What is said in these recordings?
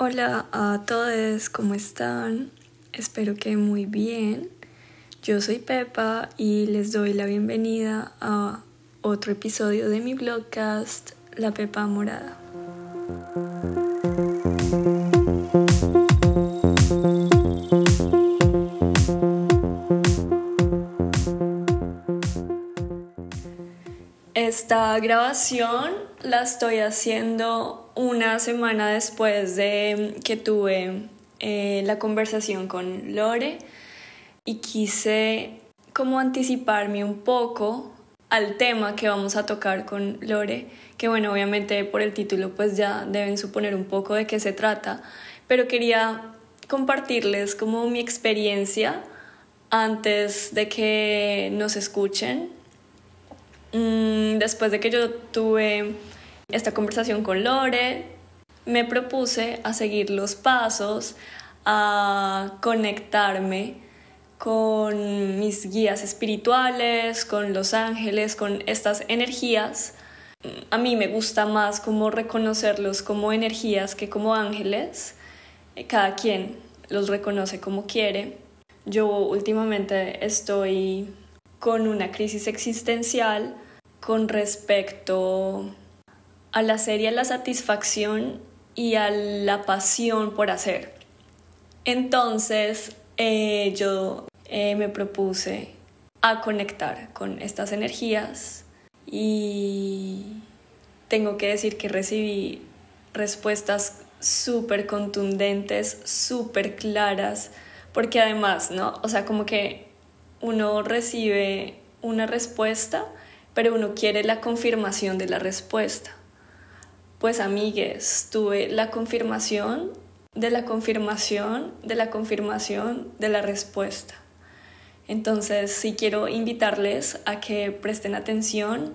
Hola a todos, ¿cómo están? Espero que muy bien. Yo soy Pepa y les doy la bienvenida a otro episodio de mi blogcast La Pepa Morada. Esta grabación la estoy haciendo una semana después de que tuve eh, la conversación con Lore y quise como anticiparme un poco al tema que vamos a tocar con Lore, que bueno, obviamente por el título pues ya deben suponer un poco de qué se trata, pero quería compartirles como mi experiencia antes de que nos escuchen. Mm, después de que yo tuve esta conversación con Lore, me propuse a seguir los pasos, a conectarme con mis guías espirituales, con los ángeles, con estas energías. A mí me gusta más como reconocerlos como energías que como ángeles. Cada quien los reconoce como quiere. Yo últimamente estoy con una crisis existencial con respecto a la serie, la satisfacción y a la pasión por hacer. Entonces eh, yo eh, me propuse a conectar con estas energías y tengo que decir que recibí respuestas súper contundentes, súper claras, porque además, ¿no? O sea, como que uno recibe una respuesta, pero uno quiere la confirmación de la respuesta. Pues amigues, tuve la confirmación de la confirmación de la confirmación de la respuesta. Entonces, sí quiero invitarles a que presten atención.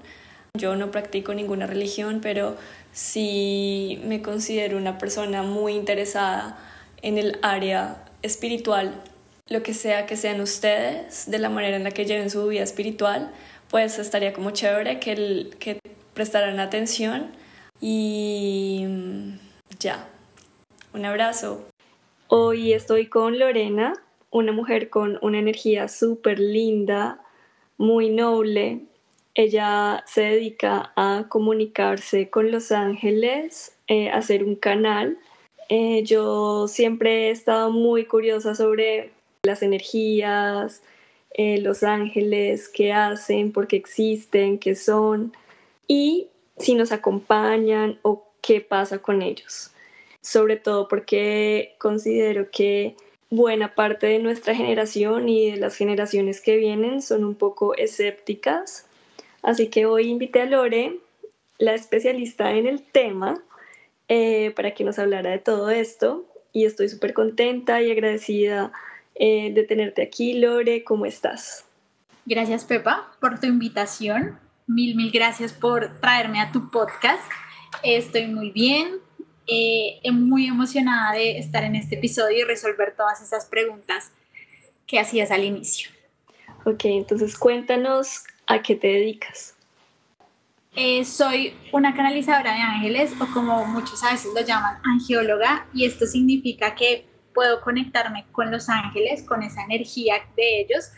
Yo no practico ninguna religión, pero sí me considero una persona muy interesada en el área espiritual lo que sea que sean ustedes, de la manera en la que lleven su vida espiritual, pues estaría como chévere que, el, que prestaran atención y mm, ya. Un abrazo. Hoy estoy con Lorena, una mujer con una energía súper linda, muy noble. Ella se dedica a comunicarse con los ángeles, eh, a hacer un canal. Eh, yo siempre he estado muy curiosa sobre las energías, eh, los ángeles, qué hacen, por qué existen, qué son y si nos acompañan o qué pasa con ellos. Sobre todo porque considero que buena parte de nuestra generación y de las generaciones que vienen son un poco escépticas. Así que hoy invité a Lore, la especialista en el tema, eh, para que nos hablara de todo esto. Y estoy súper contenta y agradecida eh, de tenerte aquí. Lore, ¿cómo estás? Gracias, Pepa, por tu invitación. Mil, mil gracias por traerme a tu podcast. Estoy muy bien, eh, muy emocionada de estar en este episodio y resolver todas esas preguntas que hacías al inicio. Ok, entonces cuéntanos a qué te dedicas. Eh, soy una canalizadora de ángeles o como muchos a veces lo llaman angióloga y esto significa que puedo conectarme con los ángeles, con esa energía de ellos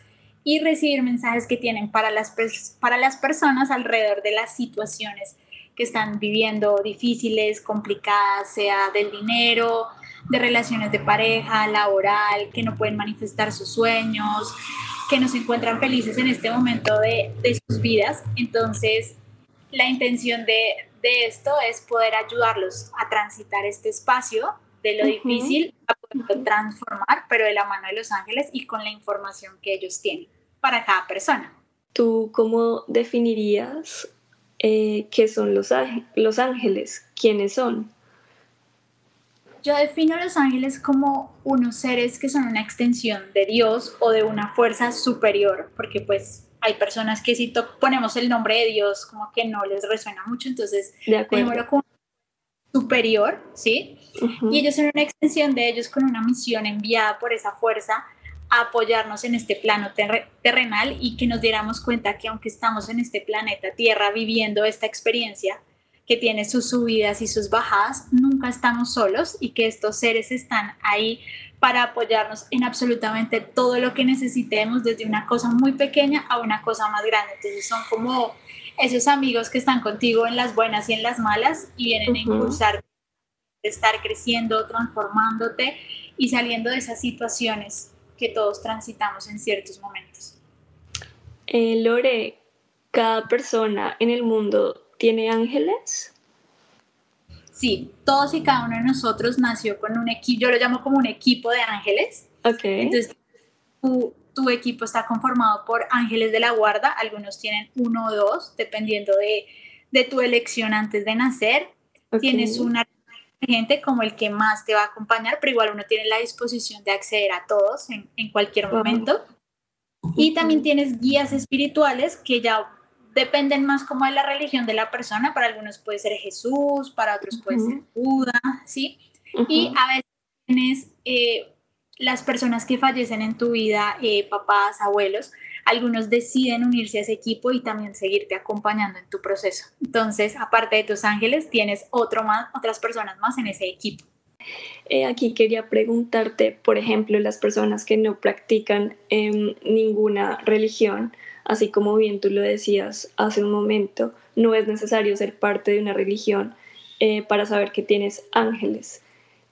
y recibir mensajes que tienen para las, para las personas alrededor de las situaciones que están viviendo difíciles, complicadas, sea del dinero, de relaciones de pareja, laboral, que no pueden manifestar sus sueños, que no se encuentran felices en este momento de, de sus vidas. Entonces, la intención de, de, esto es poder ayudarlos a transitar este espacio de lo difícil a transformar, pero de la mano de los ángeles y con la información que ellos tienen para cada persona. ¿Tú cómo definirías eh, qué son los, los ángeles? ¿Quiénes son? Yo defino a los ángeles como unos seres que son una extensión de Dios o de una fuerza superior, porque pues hay personas que si ponemos el nombre de Dios como que no les resuena mucho, entonces de como superior, ¿sí? Y ellos son una extensión de ellos con una misión enviada por esa fuerza apoyarnos en este plano terrenal y que nos diéramos cuenta que aunque estamos en este planeta Tierra viviendo esta experiencia que tiene sus subidas y sus bajadas, nunca estamos solos y que estos seres están ahí para apoyarnos en absolutamente todo lo que necesitemos, desde una cosa muy pequeña a una cosa más grande. Entonces son como esos amigos que están contigo en las buenas y en las malas y vienen a impulsar estar creciendo, transformándote y saliendo de esas situaciones que todos transitamos en ciertos momentos. Eh, Lore, ¿cada persona en el mundo tiene ángeles? Sí, todos y cada uno de nosotros nació con un equipo, yo lo llamo como un equipo de ángeles. Ok. Entonces, tu, equipo está conformado por ángeles de la guarda, algunos tienen uno o dos, dependiendo de, tu elección antes de nacer. Tienes una gente como el que más te va a acompañar, pero igual uno tiene la disposición de acceder a todos en, cualquier momento. Y también tienes guías espirituales que ya dependen más como de la religión de la persona. Para algunos puede ser Jesús, para otros puede ser Buda, ¿sí? Y a veces tienes eh, las personas que fallecen en tu vida, eh, papás, abuelos, algunos deciden unirse a ese equipo y también seguirte acompañando en tu proceso. Entonces, aparte de tus ángeles, tienes otro más, otras personas más en ese equipo. Eh, aquí quería preguntarte, por ejemplo, las personas que no practican em, ninguna religión, así como bien tú lo decías hace un momento, no es necesario ser parte de una religión eh, para saber que tienes ángeles.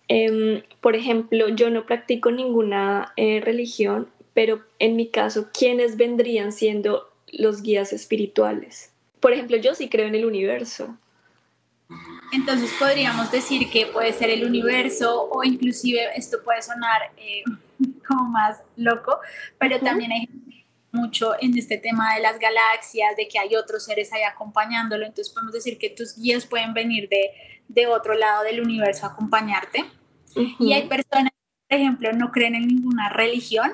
Em, por ejemplo, yo no practico ninguna eh, religión, pero en mi caso, ¿quiénes vendrían siendo los guías espirituales? Por ejemplo, yo sí creo en el universo. Entonces podríamos decir que puede ser el universo o inclusive esto puede sonar eh, como más loco, pero también hay mucho en este tema de las galaxias, de que hay otros seres ahí acompañándolo, entonces podemos decir que tus guías pueden venir de, de otro lado del universo a acompañarte. Y hay personas por ejemplo, no creen en ninguna religión,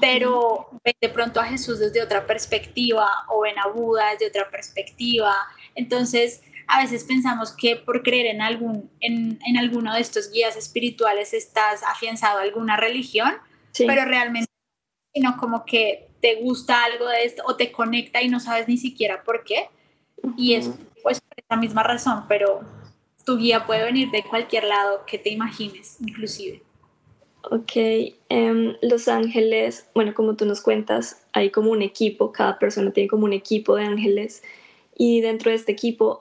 pero ven de pronto a Jesús desde otra perspectiva o ven a Buda desde otra perspectiva. Entonces, a veces pensamos que por creer en, algún, en, en alguno de estos guías espirituales estás afianzado a alguna religión, pero realmente sino como que te gusta algo de esto o te conecta y no sabes ni siquiera por qué. Y es pues por esa misma razón, pero tu guía puede venir de cualquier lado que te imagines, inclusive. Ok, em, Los Ángeles, bueno, como tú nos cuentas, hay como un equipo, cada persona tiene como un equipo de ángeles y dentro de este equipo,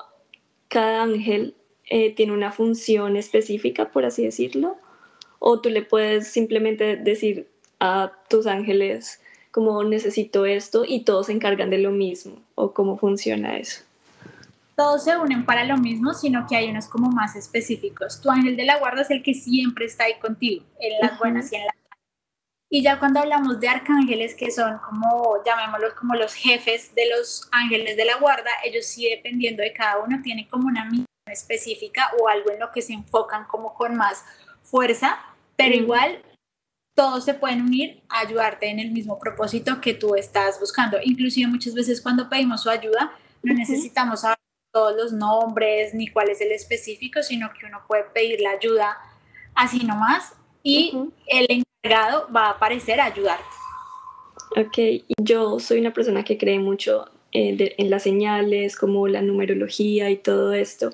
cada ángel eh, tiene una función específica, por así decirlo, o tú le puedes simplemente decir a tus ángeles como necesito esto y todos se encargan de lo mismo, o cómo funciona eso todos se unen para lo mismo, sino que hay unos como más específicos. Tu ángel de la guarda es el que siempre está ahí contigo, en las buenas y en las malas. Y ya cuando hablamos de arcángeles, que son como, llamémoslos como los jefes de los ángeles de la guarda, ellos sí, dependiendo de cada uno, tienen como una misión específica o algo en lo que se enfocan como con más fuerza, pero igual todos se pueden unir a ayudarte en el mismo propósito que tú estás buscando. Inclusive muchas veces cuando pedimos su ayuda, no necesitamos saber todos los nombres ni cuál es el específico, sino que uno puede pedir la ayuda así nomás y el encargado va a aparecer a ayudarte. Ok, yo soy una persona que cree mucho eh, en las señales, como la numerología y todo esto.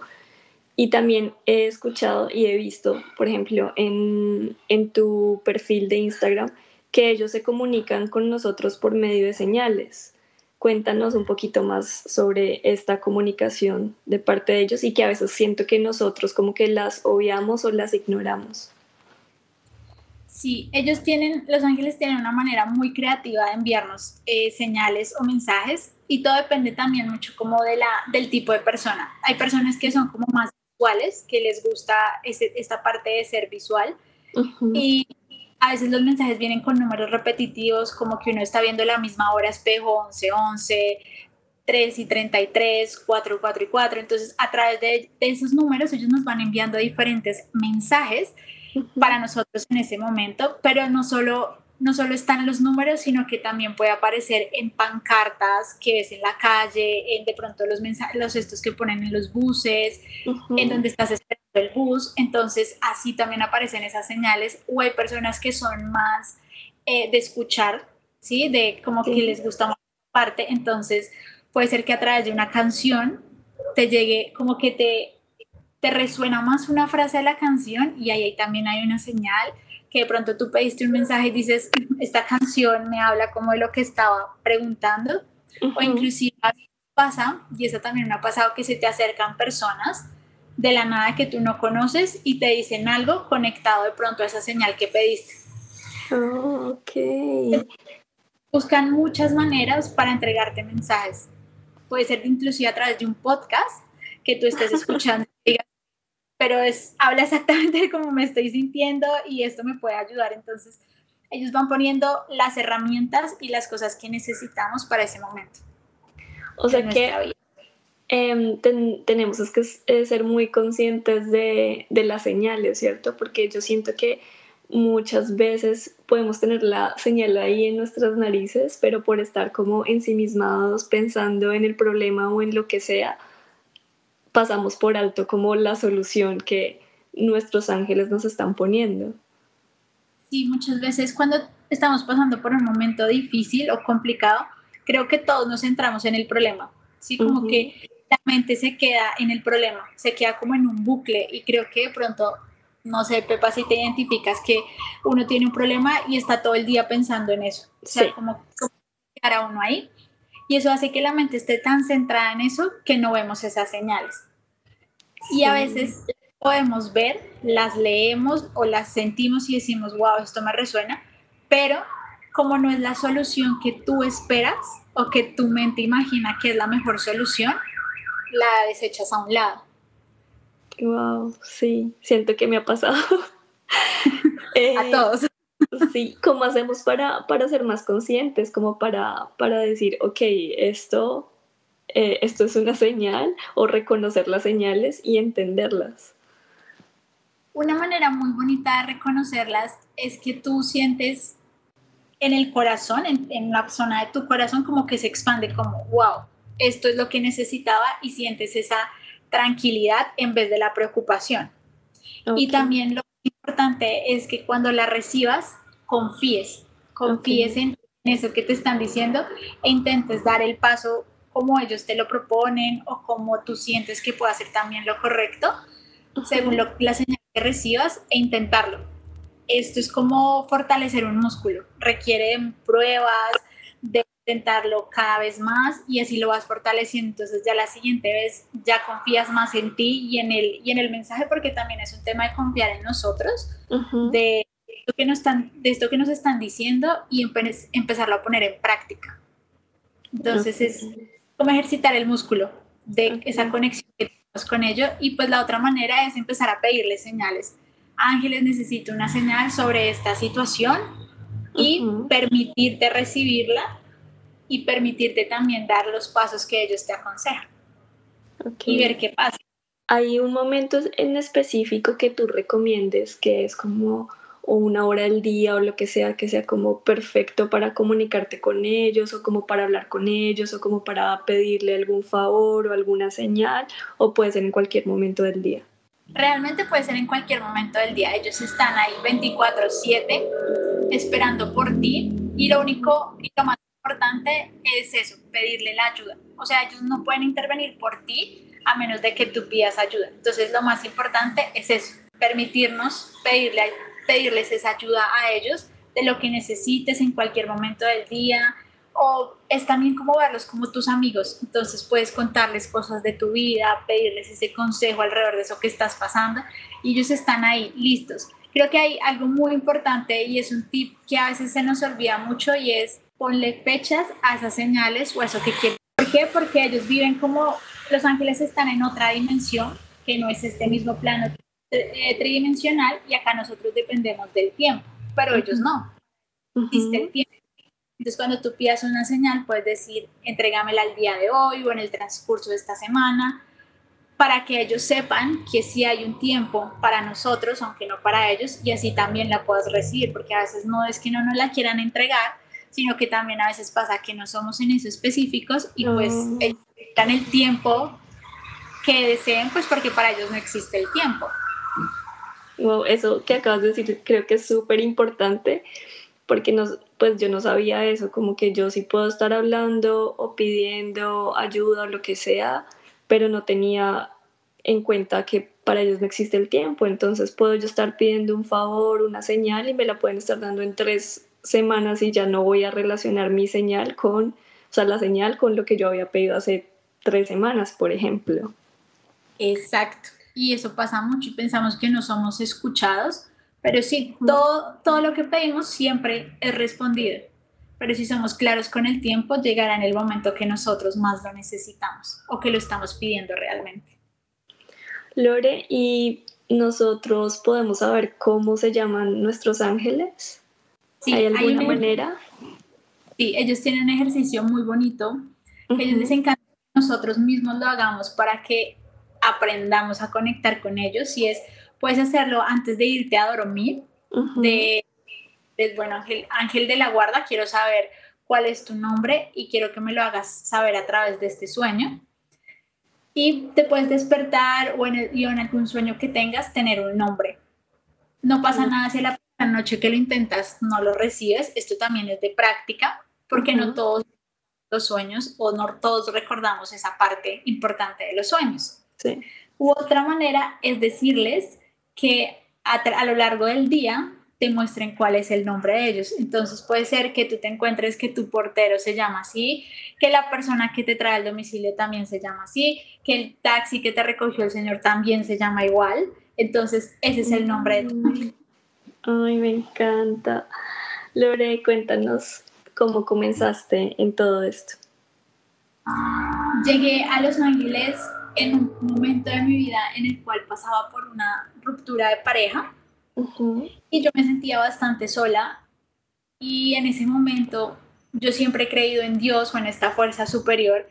Y también he escuchado y he visto, por ejemplo, en, en tu perfil de Instagram, que ellos se comunican con nosotros por medio de señales. Cuéntanos un poquito más sobre esta comunicación de parte de ellos y que a veces siento que nosotros como que las obviamos o las ignoramos. Sí, ellos tienen, los ángeles tienen una manera muy creativa de enviarnos eh, señales o mensajes y todo depende también mucho como de la, del tipo de persona. Hay personas que son como más visuales, que les gusta esta parte de ser visual y a veces los mensajes vienen con números repetitivos, como que uno está viendo la misma hora espejo, 11, 11, 3 y 33, 4, 4 y 4. Entonces, a través de, esos números, ellos nos van enviando diferentes mensajes para nosotros en ese momento, pero no solo no solo están los números, sino que también puede aparecer en pancartas que ves en la calle, en de pronto los mensajes, los estos que ponen en los buses, en donde estás esperando el bus. Entonces, así también aparecen esas señales. O hay personas que son más eh, de escuchar, ¿sí? De como que les gusta más parte. Entonces, puede ser que a través de una canción te llegue como que te te resuena más una frase de la canción y ahí también hay una señal que de pronto tú pediste un mensaje y dices, esta canción me habla como de lo que estaba preguntando, o inclusive pasa, y eso también me ha pasado, que se te acercan personas de la nada que tú no conoces y te dicen algo conectado de pronto a esa señal que pediste. Oh, ok. Buscan muchas maneras para entregarte mensajes. Puede ser inclusive a través de un podcast que tú estés escuchando pero es, habla exactamente de cómo me estoy sintiendo y esto me puede ayudar. Entonces, ellos van poniendo las herramientas y las cosas que necesitamos para ese momento. O sea que em, tenemos que eh, ser muy conscientes de, de las señales, ¿cierto? Porque yo siento que muchas veces podemos tener la señal ahí en nuestras narices, pero por estar como ensimismados pensando en el problema o en lo que sea, pasamos por alto como la solución que nuestros ángeles nos están poniendo. Sí, muchas veces cuando estamos pasando por un momento difícil o complicado, creo que todos nos centramos en el problema. Sí, como que la mente se queda en el problema, se queda como en un bucle y creo que de pronto, no sé, Pepa, si te identificas que uno tiene un problema y está todo el día pensando en eso. O sea, como, como quedar a uno ahí. Y eso hace que la mente esté tan centrada en eso que no vemos esas señales. Y a veces podemos ver, las leemos o las sentimos y decimos, wow, esto me resuena, pero como no es la solución que tú esperas o que tu mente imagina que es la mejor solución, la desechas a un lado. Wow, sí, siento que me ha pasado. a eh, todos. Sí, ¿cómo hacemos para, para ser más conscientes? Como para, para decir, ok, esto eh, esto es una señal o reconocer las señales y entenderlas. Una manera muy bonita de reconocerlas es que tú sientes en el corazón, en, la zona de tu corazón, como que se expande, como, wow, esto es lo que necesitaba y sientes esa tranquilidad en vez de la preocupación. Y también lo importante es que cuando la recibas, confíes, confíes en eso que te están diciendo e intentes dar el paso como ellos te lo proponen o como tú sientes que puede ser también lo correcto, según lo, la señal que recibas, e intentarlo. Esto es como fortalecer un músculo, requiere de pruebas, de intentarlo cada vez más y así lo vas fortaleciendo. Entonces ya la siguiente vez ya confías más en ti y en el, y en el mensaje porque también es un tema de confiar en nosotros, de, esto que nos están, de esto que nos están diciendo y empezarlo a poner en práctica. Entonces es como ejercitar el músculo de esa conexión que tenemos con ello. Y pues la otra manera es empezar a pedirle señales. Ángeles, necesito una señal sobre esta situación y permitirte recibirla y permitirte también dar los pasos que ellos te aconsejan y ver qué pasa. ¿Hay un momento en específico que tú recomiendes que es como o una hora al día o lo que sea, que sea como perfecto para comunicarte con ellos o como para hablar con ellos o como para pedirle algún favor o alguna señal o puede ser en cualquier momento del día? Realmente puede ser en cualquier momento del día. Ellos están ahí 24/7 esperando por ti y lo único y lo más importante es eso, pedirle la ayuda. O sea, ellos no pueden intervenir por ti a menos de que tú pidas ayuda. Entonces lo más importante es eso, permitirnos pedirle pedirles esa ayuda a ellos de lo que necesites en cualquier momento del día o es también como verlos como tus amigos, entonces puedes contarles cosas de tu vida, pedirles ese consejo alrededor de eso que estás pasando y ellos están ahí listos. Creo que hay algo muy importante y es un tip que a veces se nos olvida mucho y es ponle fechas a esas señales o a eso que quieres. ¿Por qué? Porque ellos viven como los ángeles están en otra dimensión que no es este mismo plano tridimensional y acá nosotros dependemos del tiempo, pero ellos no. Existe el tiempo. Entonces, cuando tú pidas una señal, puedes decir, entrégamela al día de hoy o en el transcurso de esta semana, para que ellos sepan que sí hay un tiempo para nosotros, aunque no para ellos, y así también la puedas recibir, porque a veces no es que no nos la quieran entregar, sino que también a veces pasa que no somos en eso específicos y pues oh. dan el tiempo que deseen, pues porque para ellos no existe el tiempo. Wow, eso que acabas de decir creo que es súper importante porque nos, pues yo no sabía eso, como que yo sí puedo estar hablando o pidiendo ayuda o lo que sea, pero no tenía en cuenta que para ellos no existe el tiempo, entonces puedo yo estar pidiendo un favor, una señal y me la pueden estar dando en tres semanas y ya no voy a relacionar mi señal con, o sea, la señal con lo que yo había pedido hace tres semanas, por ejemplo. Exacto. Y eso pasa mucho y pensamos que no somos escuchados, pero sí, todo, todo lo que pedimos siempre es respondido. Pero si somos claros con el tiempo, llegará en el momento que nosotros más lo necesitamos o que lo estamos pidiendo realmente. Lore, ¿y nosotros podemos saber cómo se llaman nuestros ángeles? ¿Hay alguna manera? Sí, ellos tienen un ejercicio muy bonito. Ellos les encanta que nosotros mismos lo hagamos para que aprendamos a conectar con ellos. Si es, puedes hacerlo antes de irte a dormir, de, bueno, ángel, ángel de la guarda, quiero saber cuál es tu nombre y quiero que me lo hagas saber a través de este sueño. Y te puedes despertar o en, el, en algún sueño que tengas tener un nombre. No pasa nada si la noche que lo intentas no lo recibes. Esto también es de práctica, porque no todos los sueños o no todos recordamos esa parte importante de los sueños. Sí. U otra manera es decirles que a, lo largo del día te muestren cuál es el nombre de ellos. Entonces puede ser que tú te encuentres que tu portero se llama así, que la persona que te trae al domicilio también se llama así, que el taxi que te recogió el señor también se llama igual. Entonces ese es el nombre de tu mm. Ay, me encanta. Lore, cuéntanos cómo comenzaste en todo esto. Llegué a Los Ángeles en un momento de mi vida en el cual pasaba por una ruptura de pareja y yo me sentía bastante sola. Y en ese momento yo siempre he creído en Dios o en esta fuerza superior.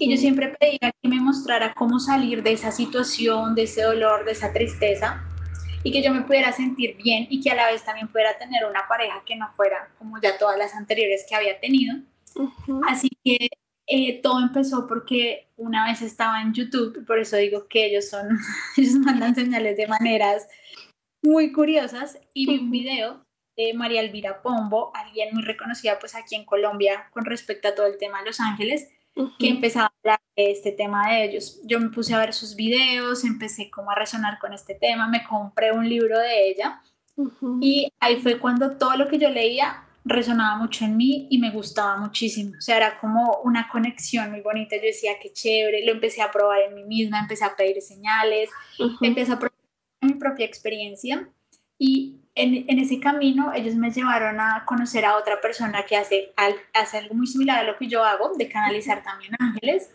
Y yo siempre pedía que me mostrara cómo salir de esa situación, de ese dolor, de esa tristeza y que yo me pudiera sentir bien y que a la vez también pudiera tener una pareja que no fuera como ya todas las anteriores que había tenido. Así que eh, todo empezó porque una vez estaba en YouTube, por eso digo que ellos son, ellos mandan señales de maneras muy curiosas y vi un video de María Elvira Pombo, alguien muy reconocida pues aquí en Colombia con respecto a todo el tema de Los Ángeles, que empezaba a hablar de este tema de ellos. Yo me puse a ver sus videos, empecé como a resonar con este tema, me compré un libro de ella y ahí fue cuando todo lo que yo leía resonaba mucho en mí y me gustaba muchísimo. O sea, era como una conexión muy bonita. Yo decía, qué chévere, lo empecé a probar en mí misma, empecé a pedir señales, empecé a probar mi propia experiencia y en, en, ese camino ellos me llevaron a conocer a otra persona que hace, hace algo muy similar a lo que yo hago, de canalizar también ángeles.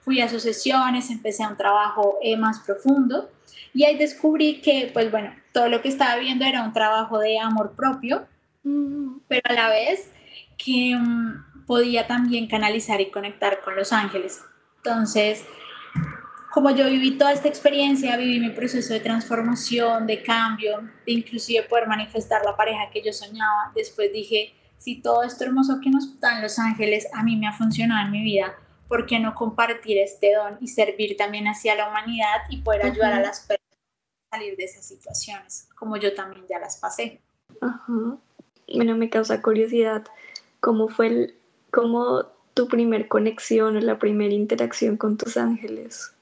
Fui a sus sesiones, empecé un trabajo eh, más profundo y ahí descubrí que, pues bueno, todo lo que estaba viendo era un trabajo de amor propio, pero a la vez que mm, podía también canalizar y conectar con los ángeles. Entonces, como yo viví toda esta experiencia, viví mi proceso de transformación, de cambio, de inclusive poder manifestar la pareja que yo soñaba, después dije, si todo esto hermoso que nos dan los ángeles a mí me ha funcionado en mi vida, ¿por qué no compartir este don y servir también hacia la humanidad y poder ayudar a las personas a salir de esas situaciones, como yo también ya las pasé? Ajá bueno, me causa curiosidad, ¿cómo fue el, cómo tu primer conexión o la primera interacción con tus ángeles?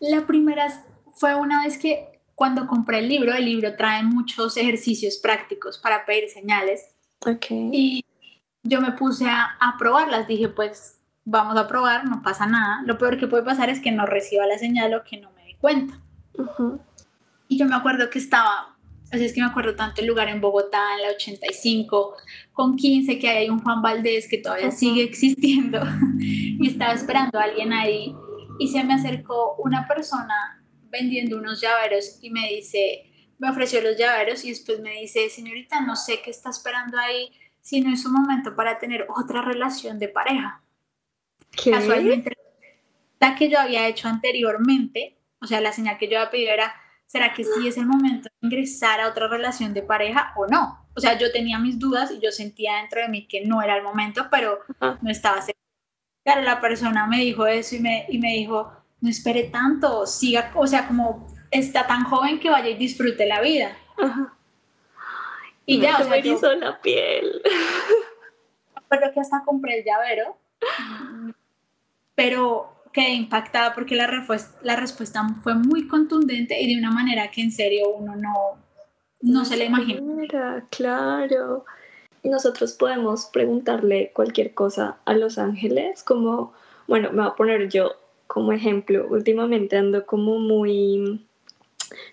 La primera fue una vez que cuando compré el libro, el libro trae muchos ejercicios prácticos para pedir señales. Okay. Y yo me puse a, a, probarlas, dije, pues vamos a probar, no pasa nada. Lo peor que puede pasar es que no reciba la señal o que no me dé cuenta. Y yo me acuerdo que estaba Así es que me acuerdo tanto el lugar en Bogotá, en la 85, con 15, que hay un Juan Valdés que todavía sigue existiendo. y estaba esperando a alguien ahí. Y se me acercó una persona vendiendo unos llaveros y me dice, me ofreció los llaveros y después me dice, señorita, no sé qué está esperando ahí, si no es un momento para tener otra relación de pareja. ¿Qué? Casualmente, la que yo había hecho anteriormente, o sea, la señal que yo había pedido era ¿será que sí es el momento de ingresar a otra relación de pareja o no? O sea, yo tenía mis dudas y yo sentía dentro de mí que no era el momento, pero no estaba segura. Claro, la persona me dijo eso y me, y me dijo, no espere tanto, siga, o sea, como está tan joven que vaya y disfrute la vida. Y ya, o sea, hizo la piel. Pero que hasta compré el llavero, pero quedé impactada porque la, la respuesta fue muy contundente y de una manera que en serio uno no, no se le imagina. Claro. Nosotros podemos preguntarle cualquier cosa a los ángeles, como, bueno, me voy a poner yo como ejemplo. Últimamente ando como muy,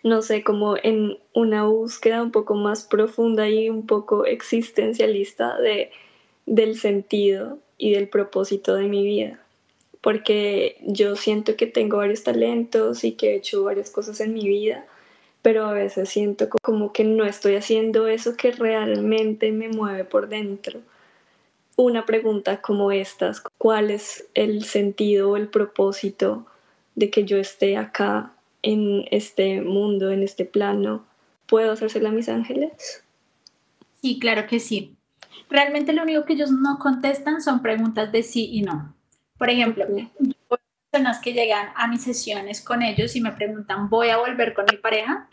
no sé, como en una búsqueda un poco más profunda y un poco existencialista de, del sentido y del propósito de mi vida porque yo siento que tengo varios talentos y que he hecho varias cosas en mi vida, pero a veces siento como que no estoy haciendo eso que realmente me mueve por dentro. Una pregunta como estas, ¿cuál es el sentido o el propósito de que yo esté acá en este mundo, en este plano? ¿Puedo hacérsela a mis ángeles? Sí, claro que sí. Realmente lo único que ellos no contestan son preguntas de sí y no. Por ejemplo, personas que llegan a mis sesiones con ellos y me preguntan, ¿voy a volver con mi pareja?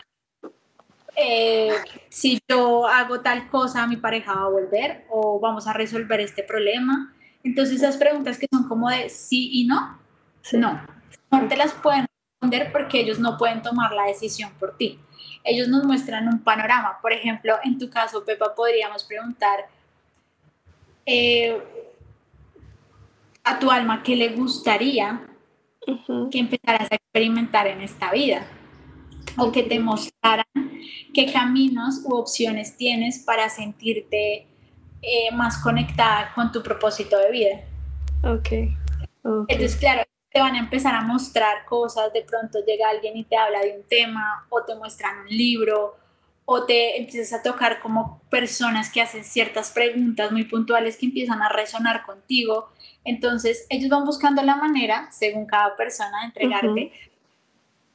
Eh, si yo hago tal cosa, mi pareja va a volver o vamos a resolver este problema. Entonces esas preguntas que son como de sí y no, no, no te las pueden responder porque ellos no pueden tomar la decisión por ti. Ellos nos muestran un panorama. Por ejemplo, en tu caso, Pepa, podríamos preguntar, eh, a tu alma qué le gustaría que empezaras a experimentar en esta vida o que te mostraran qué caminos u opciones tienes para sentirte eh, más conectada con tu propósito de vida. Okay. ok. Entonces, claro, te van a empezar a mostrar cosas, de pronto llega alguien y te habla de un tema o te muestran un libro o te empiezas a tocar como personas que hacen ciertas preguntas muy puntuales que empiezan a resonar contigo entonces, ellos van buscando la manera, según cada persona, de entregarte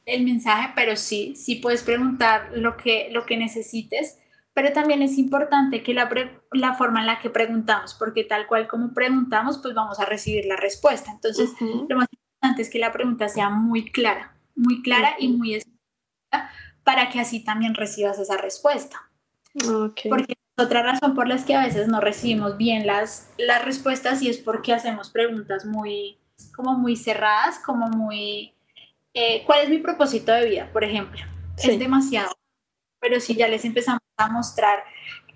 el mensaje, pero sí, sí puedes preguntar lo que, lo que necesites, pero también es importante que la, la forma en la que preguntamos, porque tal cual como preguntamos, pues vamos a recibir la respuesta. Entonces, lo más importante es que la pregunta sea muy clara, muy clara y muy específica para que así también recibas esa respuesta. Okay. Porque otra razón por la que a veces no recibimos bien las, las respuestas y es porque hacemos preguntas muy, como muy cerradas, como muy, eh, ¿cuál es mi propósito de vida? Por ejemplo, es demasiado. Pero si ya les empezamos a mostrar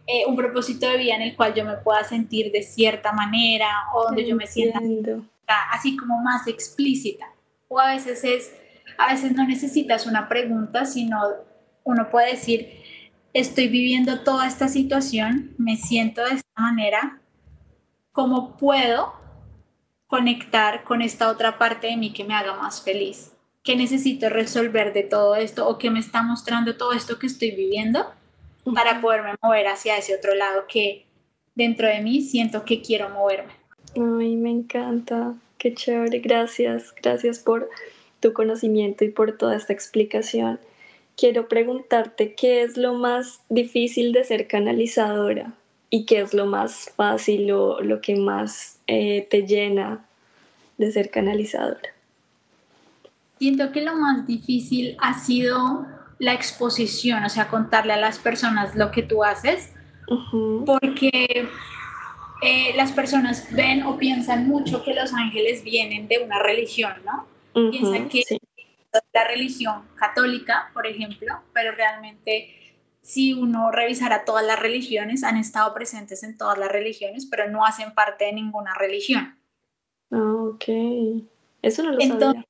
eh, un propósito de vida en el cual yo me pueda sentir de cierta manera o donde yo me sienta así como más explícita. O a veces es, a veces no necesitas una pregunta, sino uno puede decir, estoy viviendo toda esta situación, me siento de esta manera, ¿cómo puedo conectar con esta otra parte de mí que me haga más feliz? ¿Qué necesito resolver de todo esto o qué me está mostrando todo esto que estoy viviendo para poderme mover hacia ese otro lado que dentro de mí siento que quiero moverme? Ay, me encanta, qué chévere, gracias, gracias por tu conocimiento y por toda esta explicación quiero preguntarte qué es lo más difícil de ser canalizadora y qué es lo más fácil o lo que más eh, te llena de ser canalizadora. Siento que lo más difícil ha sido la exposición, o sea, contarle a las personas lo que tú haces, porque eh, las personas ven o piensan mucho que los ángeles vienen de una religión, ¿no? piensan que la religión católica, por ejemplo, pero realmente si uno revisara todas las religiones, han estado presentes en todas las religiones, pero no hacen parte de ninguna religión. Ah, ok. Eso no lo Entonces,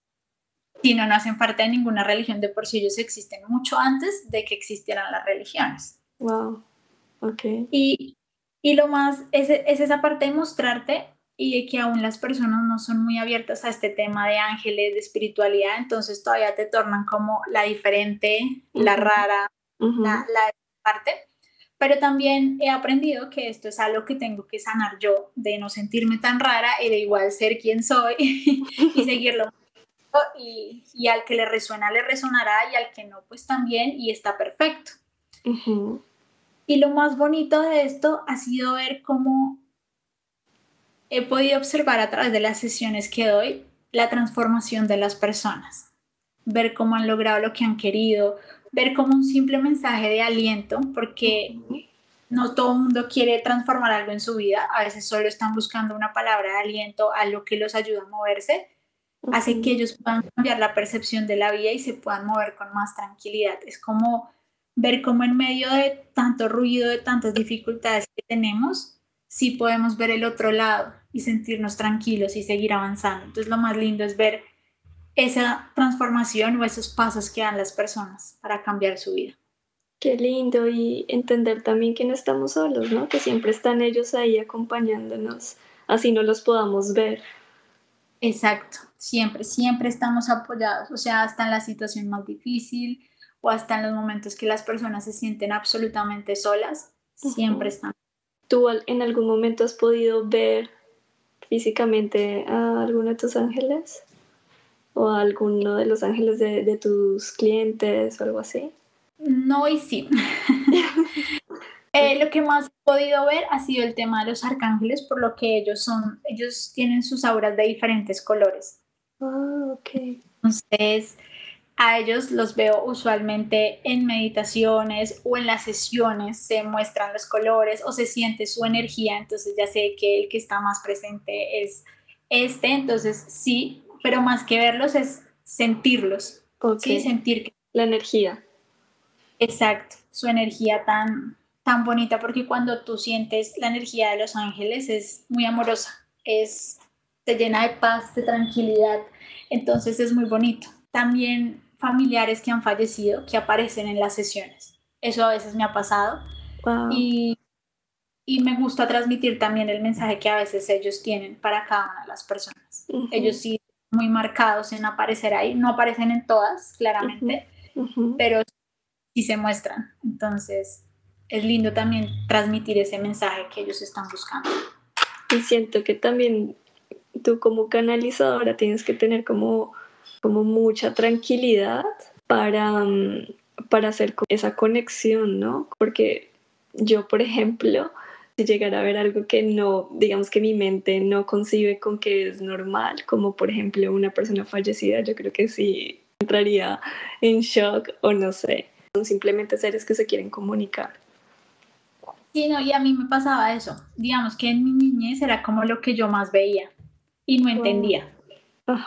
Si no, no hacen parte de ninguna religión, de por sí ellos existen mucho antes de que existieran las religiones. Wow. Ok. Y, y lo más, es, es esa parte de mostrarte y de que aún las personas no son muy abiertas a este tema de ángeles, de espiritualidad, entonces todavía te tornan como la diferente, la rara, la, la parte. Pero también he aprendido que esto es algo que tengo que sanar yo, de no sentirme tan rara y de igual ser quien soy y seguirlo. Y, y, al que le resuena, le resonará y al que no, pues también, y está perfecto. Y lo más bonito de esto ha sido ver cómo he podido observar a través de las sesiones que doy la transformación de las personas, ver cómo han logrado lo que han querido, ver como un simple mensaje de aliento, porque no todo el mundo quiere transformar algo en su vida, a veces solo están buscando una palabra de aliento, a lo que los ayuda a moverse, hace que ellos puedan cambiar la percepción de la vida y se puedan mover con más tranquilidad. Es como ver cómo en medio de tanto ruido, de tantas dificultades que tenemos, sí podemos ver el otro lado y sentirnos tranquilos y seguir avanzando. Entonces lo más lindo es ver esa transformación o esos pasos que dan las personas para cambiar su vida. Qué lindo y entender también que no estamos solos, ¿no? Que siempre están ellos ahí acompañándonos, así no los podamos ver. Exacto, siempre, siempre estamos apoyados, o sea, hasta en la situación más difícil o hasta en los momentos que las personas se sienten absolutamente solas, siempre están. ¿Tú en algún momento has podido ver físicamente a alguno de tus ángeles? ¿O a alguno de los ángeles de, de tus clientes o algo así? No y sí. Eh, lo que más he podido ver ha sido el tema de los arcángeles, por lo que ellos son, ellos tienen sus auras de diferentes colores. Ah, ok. Entonces, a ellos los veo usualmente en meditaciones o en las sesiones, se muestran los colores o se siente su energía, entonces ya sé que el que está más presente es este, entonces sí, pero más que verlos es sentirlos. Sí, sentir la energía. Exacto, su energía tan, tan bonita porque cuando tú sientes la energía de los ángeles es muy amorosa, es te llena de paz, de tranquilidad, entonces es muy bonito. También familiares que han fallecido que aparecen en las sesiones. Eso a veces me ha pasado y, y, me gusta transmitir también el mensaje que a veces ellos tienen para cada una de las personas. Ellos sí muy marcados en aparecer ahí, no aparecen en todas, claramente, pero sí se muestran. Entonces, es lindo también transmitir ese mensaje que ellos están buscando. Y siento que también tú como canalizadora tienes que tener como, como mucha tranquilidad para, mm, para hacer esa conexión, ¿no? Porque yo, por ejemplo, si llegara a ver algo que no, digamos que mi mente no concibe con que es normal, como por ejemplo una persona fallecida, yo creo que sí entraría en shock o no sé. Son simplemente seres que se quieren comunicar. Sí, no, y a mí me pasaba eso. Digamos que en mi niñez era como lo que yo más veía y no entendía.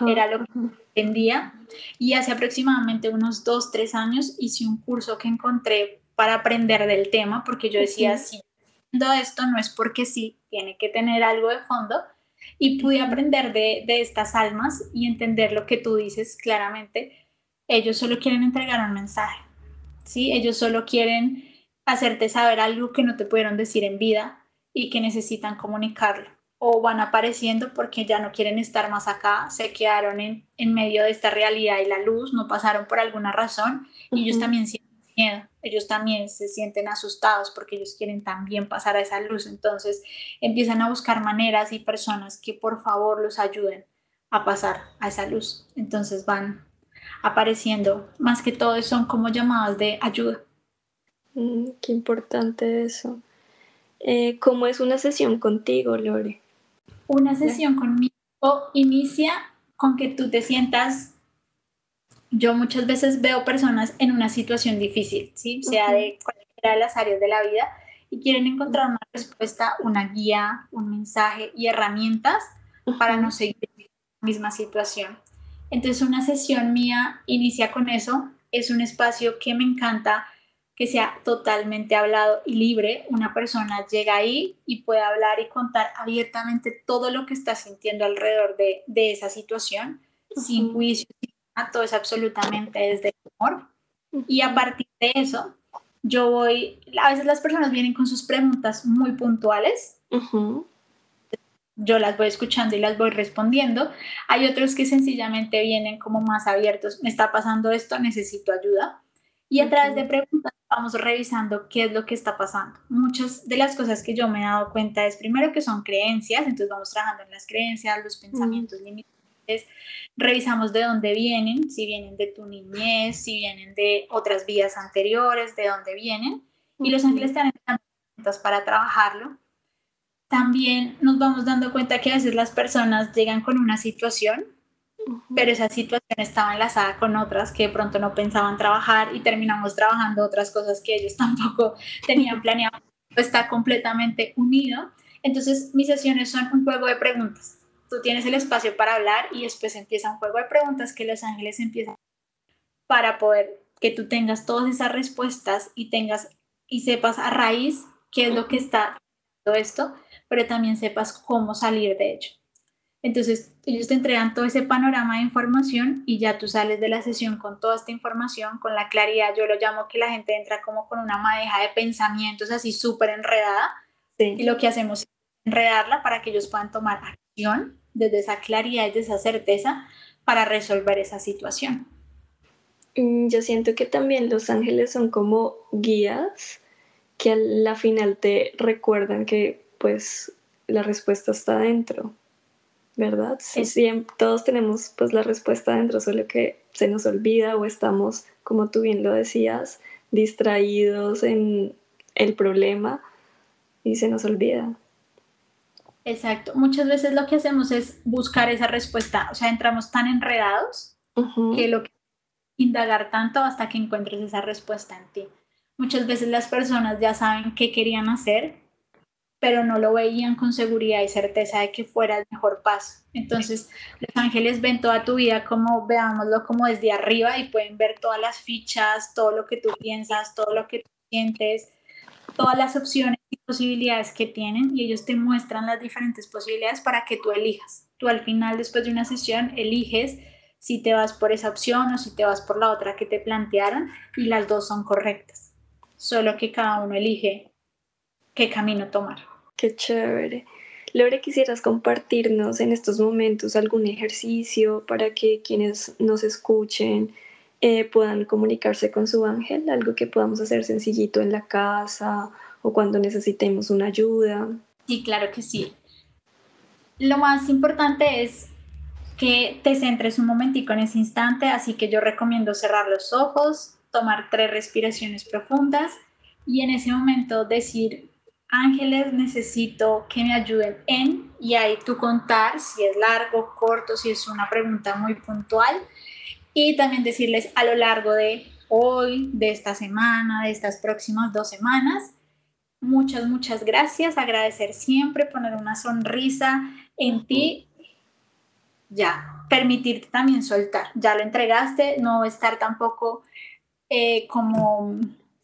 Era lo que entendía. Y hace aproximadamente unos dos, tres años hice un curso que encontré para aprender del tema, porque yo decía, si si esto no es porque sí, tiene que tener algo de fondo. Y pude aprender de, de estas almas y entender lo que tú dices claramente. Ellos solo quieren entregar un mensaje. ¿sí? Ellos solo quieren hacerte saber algo que no te pudieron decir en vida y que necesitan comunicarlo. O van apareciendo porque ya no quieren estar más acá, se quedaron en, en medio de esta realidad y la luz, no pasaron por alguna razón y ellos también sienten miedo, ellos también se sienten asustados porque ellos quieren también pasar a esa luz. Entonces empiezan a buscar maneras y personas que por favor los ayuden a pasar a esa luz. Entonces van apareciendo, más que todo son como llamadas de ayuda. Mm, qué importante eso. Eh, ¿Cómo es una sesión contigo, Lore? Una sesión conmigo inicia con que tú te sientas. Yo muchas veces veo personas en una situación difícil, ¿sí? sea de cualquiera de las áreas de la vida, y quieren encontrar una respuesta, una guía, un mensaje y herramientas para no seguir en la misma situación. Entonces una sesión mía inicia con eso, es un espacio que me encanta que sea totalmente hablado y libre. Una persona llega ahí y puede hablar y contar abiertamente todo lo que está sintiendo alrededor de, esa situación, sin juicio, todo es absolutamente desde el amor. Y a partir de eso, yo voy, a veces las personas vienen con sus preguntas muy puntuales. Yo las voy escuchando y las voy respondiendo. Hay otros que sencillamente vienen como más abiertos. Me está pasando esto, necesito ayuda. Y a través de preguntas vamos revisando qué es lo que está pasando. Muchas de las cosas que yo me he dado cuenta es primero que son creencias, entonces vamos trabajando en las creencias, los pensamientos limitantes, revisamos de dónde vienen, si vienen de tu niñez, si vienen de otras vidas anteriores, de dónde vienen, y los ángeles están herramientas para trabajarlo. También nos vamos dando cuenta que a veces las personas llegan con una situación pero esa situación estaba enlazada con otras que de pronto no pensaban trabajar y terminamos trabajando otras cosas que ellos tampoco tenían planeado. Está completamente unido. Entonces, mis sesiones son un juego de preguntas. tú tienes el espacio para hablar y después empieza un juego de preguntas que los ángeles empiezan para poder que tú tengas todas esas respuestas y tengas y sepas a raíz qué es lo que está todo esto, pero también sepas cómo salir de ello. Entonces, ellos te entregan todo ese panorama de información y ya tú sales de la sesión con toda esta información, con la claridad. Yo lo llamo que la gente entra como con una madeja de pensamientos así súper enredada. Y lo que hacemos es enredarla para que ellos puedan tomar acción desde esa claridad y de esa certeza para resolver esa situación. Mm, yo siento que también los ángeles son como guías que a la final te recuerdan que pues la respuesta está dentro. ¿Verdad? Sí, todos tenemos pues la respuesta dentro, solo que se nos olvida o estamos, como tú bien lo decías, distraídos en el problema y se nos olvida. Exacto. Muchas veces lo que hacemos es buscar esa respuesta, o sea, entramos tan enredados que lo que indagar tanto hasta que encuentres esa respuesta en ti. Muchas veces las personas ya saben qué querían hacer, pero no lo veían con seguridad y certeza de que fuera el mejor paso. Entonces, los ángeles ven toda tu vida como, veámoslo como desde arriba y pueden ver todas las fichas, todo lo que tú piensas, todo lo que tú sientes, todas las opciones y posibilidades que tienen y ellos te muestran las diferentes posibilidades para que tú elijas. Tú al final, después de una sesión, eliges si te vas por esa opción o si te vas por la otra que te plantearon y las dos son correctas. Solo que cada uno elige qué camino tomar. Qué chévere. Lore, ¿quisieras compartirnos en estos momentos algún ejercicio para que quienes nos escuchen eh, puedan comunicarse con su ángel? Algo que podamos hacer sencillito en la casa o cuando necesitemos una ayuda. Sí, claro que sí. Lo más importante es que te centres un momentico en ese instante, así que yo recomiendo cerrar los ojos, tomar tres respiraciones profundas y en ese momento decir ángeles necesito que me ayuden en, y ahí tú contar si es largo, corto, si es una pregunta muy puntual, y también decirles a lo largo de hoy, de esta semana, de estas próximas dos semanas, muchas, muchas gracias, agradecer siempre, poner una sonrisa en ti, ya, permitirte también soltar, ya lo entregaste, no estar tampoco eh, como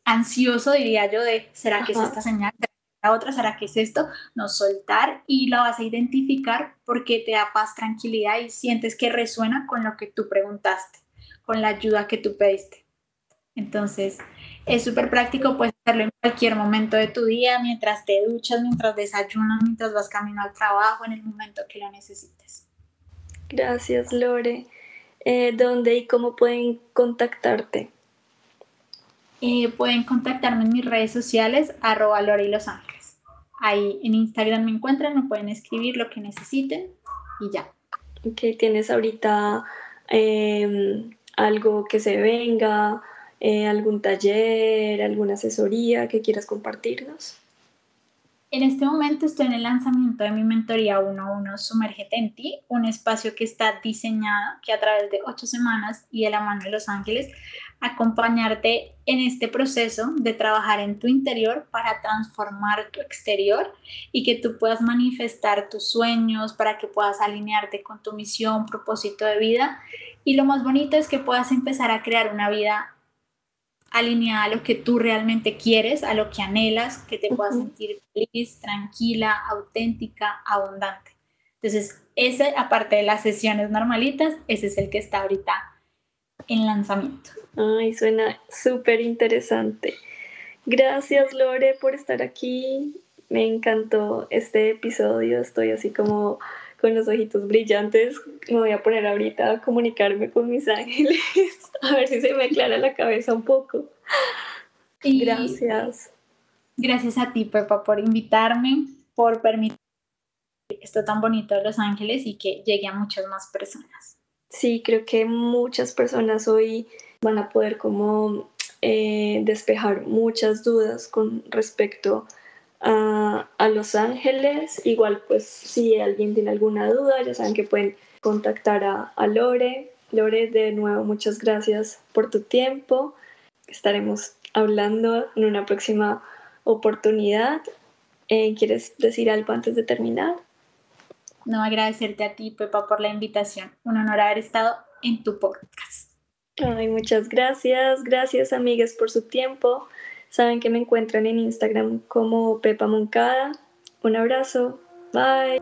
ansioso, diría yo, de, ¿será que es esta señal? Otra, ¿será que es esto? No soltar y la vas a identificar porque te da paz, tranquilidad y sientes que resuena con lo que tú preguntaste, con la ayuda que tú pediste. Entonces, es súper práctico, puedes hacerlo en cualquier momento de tu día, mientras te duchas, mientras desayunas, mientras vas camino al trabajo, en el momento que lo necesites. Gracias, Lore. Eh, ¿Dónde y cómo pueden contactarte? Eh, pueden contactarme en mis redes sociales, arroba Lore y Los Ángeles. Ahí en Instagram me encuentran, me pueden escribir lo que necesiten y ya. Ok, ¿tienes ahorita em, algo que se venga, eh, algún taller, alguna asesoría que quieras compartirnos? En este momento estoy en el lanzamiento de mi mentoría 1-1 Sumérgete en ti, un espacio que está diseñado que a través de ocho semanas y de la mano de los ángeles acompañarte en este proceso de trabajar en tu interior para transformar tu exterior y que tú puedas manifestar tus sueños, para que puedas alinearte con tu misión, propósito de vida. Y lo más bonito es que puedas empezar a crear una vida alineada a lo que tú realmente quieres, a lo que anhelas, que te puedas sentir feliz, tranquila, auténtica, abundante. Entonces, ese, aparte de las sesiones normalitas, ese es el que está ahorita en lanzamiento. Ay, suena súper interesante. Gracias Lore por estar aquí. Me encantó este episodio. Estoy así como con los ojitos brillantes. Me voy a poner ahorita a comunicarme con mis ángeles. A ver si se me aclara la cabeza un poco. gracias. Gracias a ti, Pepa, por invitarme, por permitir esto tan bonito de Los Ángeles y que llegue a muchas más personas. Sí, creo que muchas personas hoy van a poder como eh, despejar muchas dudas con respecto a, Los Ángeles. Igual pues si alguien tiene alguna duda, ya saben que pueden contactar a, Lore. Lore, de nuevo muchas gracias por tu tiempo. Estaremos hablando en una próxima oportunidad. Eh, ¿Quieres decir algo antes de terminar? No, agradecerte a ti, Pepa, por la invitación. Un honor haber estado en tu podcast. Ay, muchas gracias. Gracias, amigas, por su tiempo. Saben que me encuentran en Instagram como Pepa Moncada. Un abrazo. Bye.